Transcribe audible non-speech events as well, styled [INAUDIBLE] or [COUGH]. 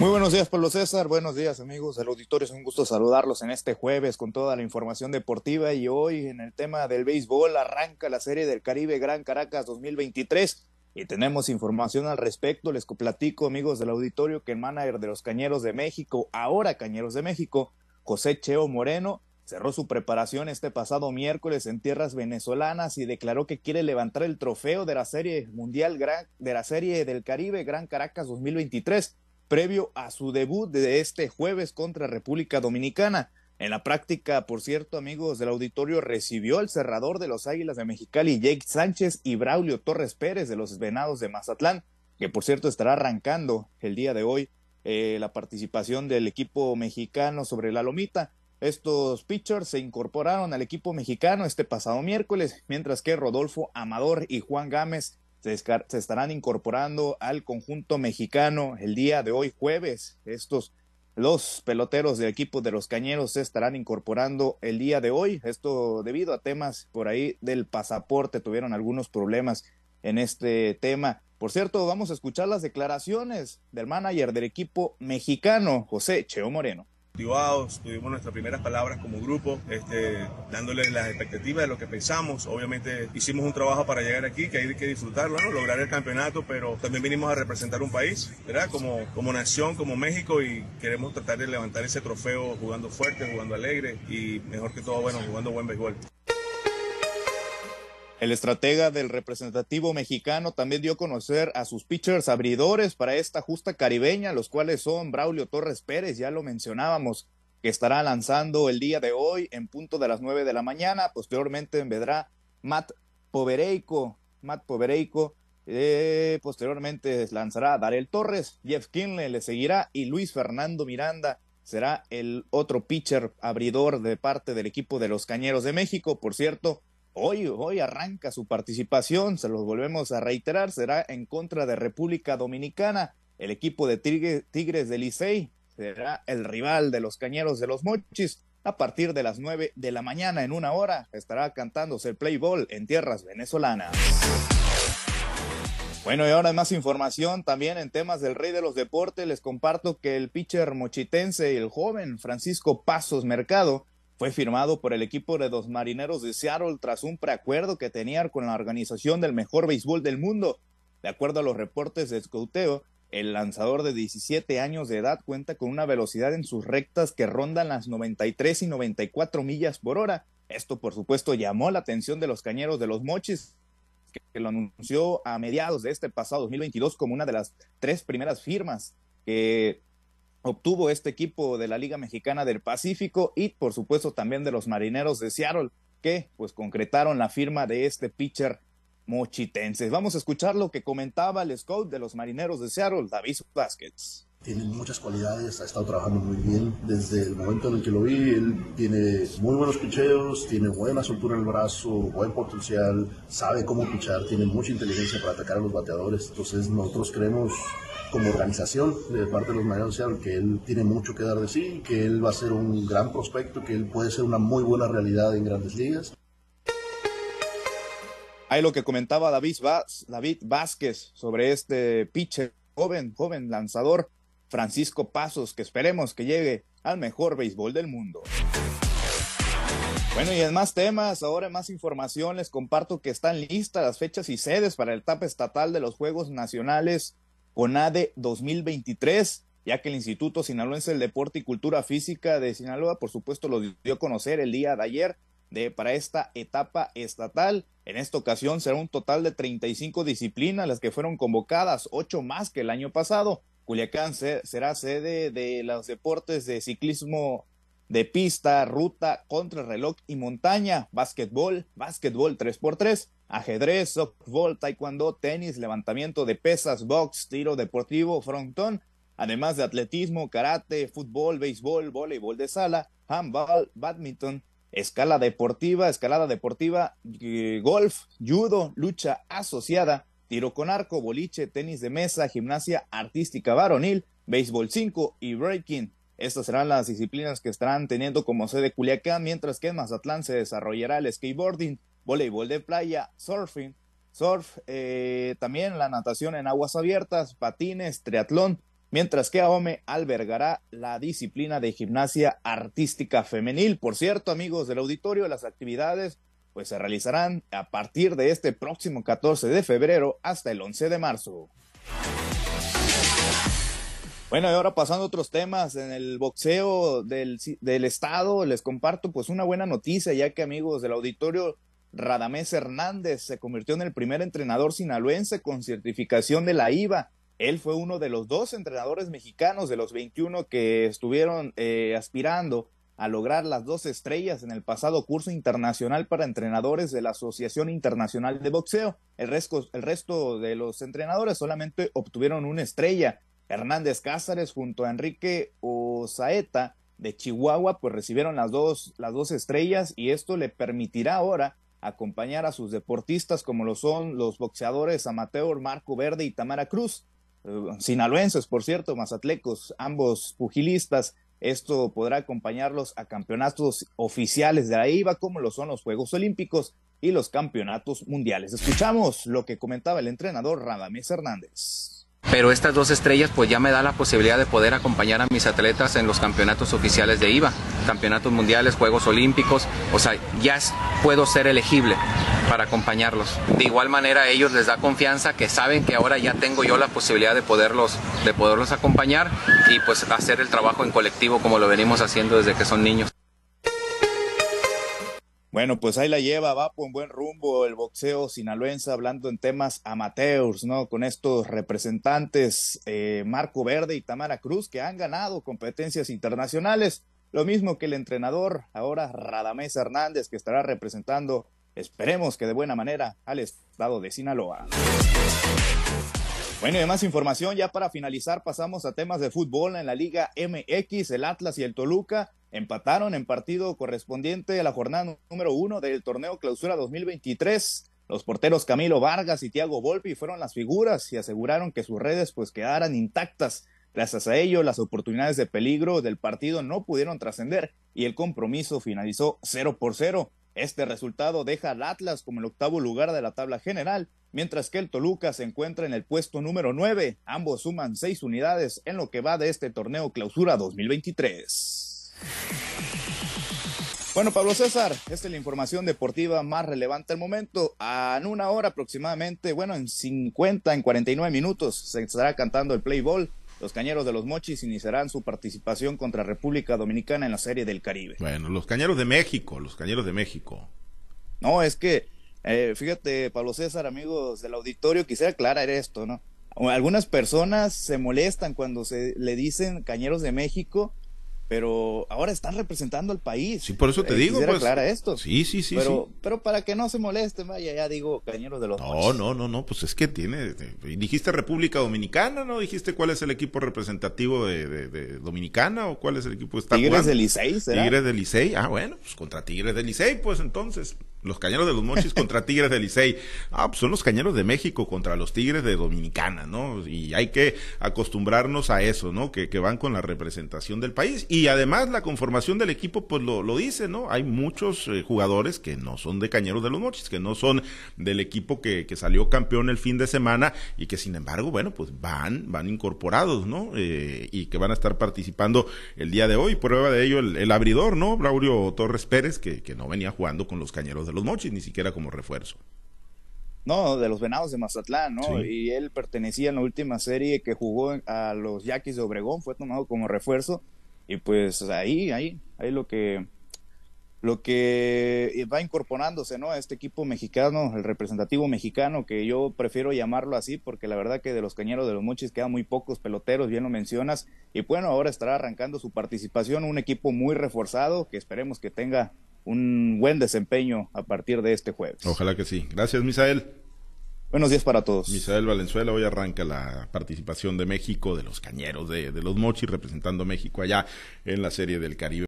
Muy buenos días, Pablo César. Buenos días, amigos del auditorio. Es un gusto saludarlos en este jueves con toda la información deportiva. Y hoy, en el tema del béisbol, arranca la Serie del Caribe Gran Caracas 2023. Y tenemos información al respecto. Les platico, amigos del auditorio, que el manager de los Cañeros de México, ahora Cañeros de México, José Cheo Moreno, cerró su preparación este pasado miércoles en tierras venezolanas y declaró que quiere levantar el trofeo de la Serie Mundial de la Serie del Caribe Gran Caracas 2023 previo a su debut de este jueves contra República Dominicana. En la práctica, por cierto, amigos del auditorio, recibió el cerrador de los Águilas de Mexicali, Jake Sánchez, y Braulio Torres Pérez de los Venados de Mazatlán, que por cierto estará arrancando el día de hoy eh, la participación del equipo mexicano sobre la lomita. Estos pitchers se incorporaron al equipo mexicano este pasado miércoles, mientras que Rodolfo Amador y Juan Gámez se, estarán incorporando al conjunto mexicano el día de hoy jueves. Estos los peloteros del equipo de los Cañeros se estarán incorporando el día de hoy. Esto debido a temas por ahí del pasaporte. Tuvieron algunos problemas en este tema. Por cierto, vamos a escuchar las declaraciones del manager del equipo mexicano, José Cheo Moreno motivados, tuvimos nuestras primeras palabras como grupo, este, dándole las expectativas de lo que pensamos. Obviamente hicimos un trabajo para llegar aquí, que hay que disfrutarlo, lograr el campeonato, pero también vinimos a representar un país, ¿verdad? Como, como nación, como México, y queremos tratar de levantar ese trofeo jugando fuerte, jugando alegre y mejor que todo, bueno, jugando buen béisbol. El estratega del representativo mexicano también dio a conocer a sus pitchers abridores para esta justa caribeña, los cuales son Braulio Torres Pérez, ya lo mencionábamos, que estará lanzando el día de hoy en punto de las nueve de la mañana. Posteriormente vendrá Matt Povereico, Matt Povereico. Eh, posteriormente lanzará Darel Torres, Jeff Kinley le seguirá y Luis Fernando Miranda será el otro pitcher abridor de parte del equipo de los Cañeros de México. Por cierto, Hoy, hoy arranca su participación, se los volvemos a reiterar, será en contra de República Dominicana. El equipo de Tigres de Licey será el rival de los Cañeros de los Mochis. A partir de las nueve de la mañana, en una hora, estará cantándose el play ball en tierras venezolanas. Bueno, y ahora más información también en temas del rey de los deportes. Les comparto que el pitcher mochitense y el joven Francisco Pasos Mercado fue firmado por el equipo de los Marineros de Seattle tras un preacuerdo que tenían con la organización del mejor béisbol del mundo. De acuerdo a los reportes de escouteo, el lanzador de 17 años de edad cuenta con una velocidad en sus rectas que rondan las 93 y 94 millas por hora. Esto, por supuesto, llamó la atención de los cañeros de los Mochis, que lo anunció a mediados de este pasado 2022 como una de las tres primeras firmas que obtuvo este equipo de la Liga Mexicana del Pacífico y por supuesto también de los Marineros de Seattle que pues concretaron la firma de este pitcher mochitense. Vamos a escuchar lo que comentaba el scout de los Marineros de Seattle, David Vázquez. Tiene muchas cualidades, ha estado trabajando muy bien desde el momento en el que lo vi. Él tiene muy buenos picheos, tiene buena soltura en el brazo, buen potencial, sabe cómo pichar, tiene mucha inteligencia para atacar a los bateadores. Entonces nosotros creemos como organización de parte de los Marineros que él tiene mucho que dar de sí, que él va a ser un gran prospecto, que él puede ser una muy buena realidad en grandes ligas. Hay lo que comentaba David, David Vázquez sobre este pitcher joven, joven lanzador Francisco Pasos, que esperemos que llegue al mejor béisbol del mundo. Bueno, y en más temas, ahora en más información, les comparto que están listas las fechas y sedes para el etapa estatal de los Juegos Nacionales CONADE 2023, ya que el Instituto Sinaloense del Deporte y Cultura Física de Sinaloa, por supuesto, lo dio a conocer el día de ayer de, para esta etapa estatal. En esta ocasión será un total de 35 disciplinas las que fueron convocadas, ocho más que el año pasado. Culiacán será sede de los deportes de ciclismo de pista, ruta, contrarreloj y montaña, básquetbol, básquetbol 3x3, ajedrez, softball, taekwondo, tenis, levantamiento de pesas, box, tiro deportivo, frontón, además de atletismo, karate, fútbol, béisbol, voleibol de sala, handball, badminton, escala deportiva, escalada deportiva, eh, golf, judo, lucha asociada, tiro con arco, boliche, tenis de mesa, gimnasia artística varonil, béisbol 5 y breaking. Estas serán las disciplinas que estarán teniendo como sede Culiacán, mientras que en Mazatlán se desarrollará el skateboarding, voleibol de playa, surfing, surf, eh, también la natación en aguas abiertas, patines, triatlón, mientras que AOME albergará la disciplina de gimnasia artística femenil. Por cierto, amigos del auditorio, las actividades pues se realizarán a partir de este próximo 14 de febrero hasta el 11 de marzo. Bueno, y ahora pasando a otros temas, en el boxeo del, del estado les comparto pues una buena noticia, ya que amigos del auditorio, Radamés Hernández se convirtió en el primer entrenador sinaloense con certificación de la IVA. Él fue uno de los dos entrenadores mexicanos de los 21 que estuvieron eh, aspirando a lograr las dos estrellas en el pasado curso internacional para entrenadores de la Asociación Internacional de Boxeo. El resto, el resto de los entrenadores solamente obtuvieron una estrella. Hernández Cázares junto a Enrique Osaeta de Chihuahua, pues recibieron las dos, las dos estrellas y esto le permitirá ahora acompañar a sus deportistas como lo son los boxeadores amateur Marco Verde y Tamara Cruz, eh, sinaloenses, por cierto, mazatlecos, ambos pugilistas. Esto podrá acompañarlos a campeonatos oficiales de la IVA, como lo son los Juegos Olímpicos y los campeonatos mundiales. Escuchamos lo que comentaba el entrenador Radamés Hernández. Pero estas dos estrellas pues ya me da la posibilidad de poder acompañar a mis atletas en los campeonatos oficiales de IVA, campeonatos mundiales, Juegos Olímpicos, o sea, ya puedo ser elegible para acompañarlos. De igual manera a ellos les da confianza que saben que ahora ya tengo yo la posibilidad de poderlos, de poderlos acompañar y pues hacer el trabajo en colectivo como lo venimos haciendo desde que son niños. Bueno, pues ahí la lleva, va por un buen rumbo el boxeo sinaloense, hablando en temas amateurs, ¿no? Con estos representantes, eh, Marco Verde y Tamara Cruz, que han ganado competencias internacionales. Lo mismo que el entrenador, ahora Radamés Hernández, que estará representando, esperemos que de buena manera, al estado de Sinaloa. Bueno, y más información, ya para finalizar, pasamos a temas de fútbol en la Liga MX, el Atlas y el Toluca empataron en partido correspondiente a la jornada número uno del torneo Clausura 2023. Los porteros Camilo Vargas y Tiago Volpi fueron las figuras y aseguraron que sus redes pues quedaran intactas. Gracias a ello, las oportunidades de peligro del partido no pudieron trascender y el compromiso finalizó 0 por 0. Este resultado deja al Atlas como el octavo lugar de la tabla general, mientras que el Toluca se encuentra en el puesto número 9. Ambos suman seis unidades en lo que va de este torneo Clausura 2023. Bueno, Pablo César, esta es la información deportiva más relevante al momento. En una hora aproximadamente, bueno, en 50, en 49 minutos, se estará cantando el play ball. Los Cañeros de los Mochis iniciarán su participación contra República Dominicana en la Serie del Caribe. Bueno, los Cañeros de México, los Cañeros de México. No, es que, eh, fíjate, Pablo César, amigos del auditorio, quisiera aclarar esto, ¿no? Algunas personas se molestan cuando se le dicen Cañeros de México pero ahora están representando al país. Sí, por eso te eh, digo. Pues, clara esto. Sí, sí, sí pero, Pero para que no se molesten, vaya, ya digo, cañeros de los. No, no, no, no, pues es que tiene. Dijiste República Dominicana, ¿no? Dijiste cuál es el equipo representativo de, Dominicana o cuál es el equipo está Tigres del Licey, ¿será? Tigres del Licey, ah, bueno, pues contra Tigres del Licey, pues entonces. Los cañeros de los Mochis contra [LAUGHS] Tigres del Licey. Ah, pues son los cañeros de México contra los Tigres de Dominicana, ¿no? Y hay que acostumbrarnos a eso, ¿no? Que, que van con la representación del país. Y además la conformación del equipo, pues lo, lo dice, ¿no? Hay muchos eh, jugadores que no son de cañeros de los Mochis, que no son del equipo que, que, salió campeón el fin de semana y que sin embargo, bueno, pues van, van incorporados, ¿no? Eh, y que van a estar participando el día de hoy. Prueba de ello el, el abridor, ¿no? Braulio Torres Pérez, que, que no venía jugando con los cañeros de los Mochis, ni siquiera como refuerzo. No, de los Venados de Mazatlán, ¿no? Y él pertenecía en la última serie que jugó a los Yaquis de Obregón, fue tomado como refuerzo. Y pues ahí, ahí, ahí lo que lo que va incorporándose, ¿no? A este equipo mexicano, el representativo mexicano, que yo prefiero llamarlo así, porque la verdad que de los cañeros de los mochis quedan muy pocos peloteros, bien lo mencionas, y bueno, ahora estará arrancando su participación, un equipo muy reforzado, que esperemos que tenga un buen desempeño a partir de este jueves. Ojalá que sí. Gracias, Misael. Buenos días para todos. Misael Valenzuela, hoy arranca la participación de México, de los cañeros de, de los Mochis, representando a México allá en la Serie del Caribe.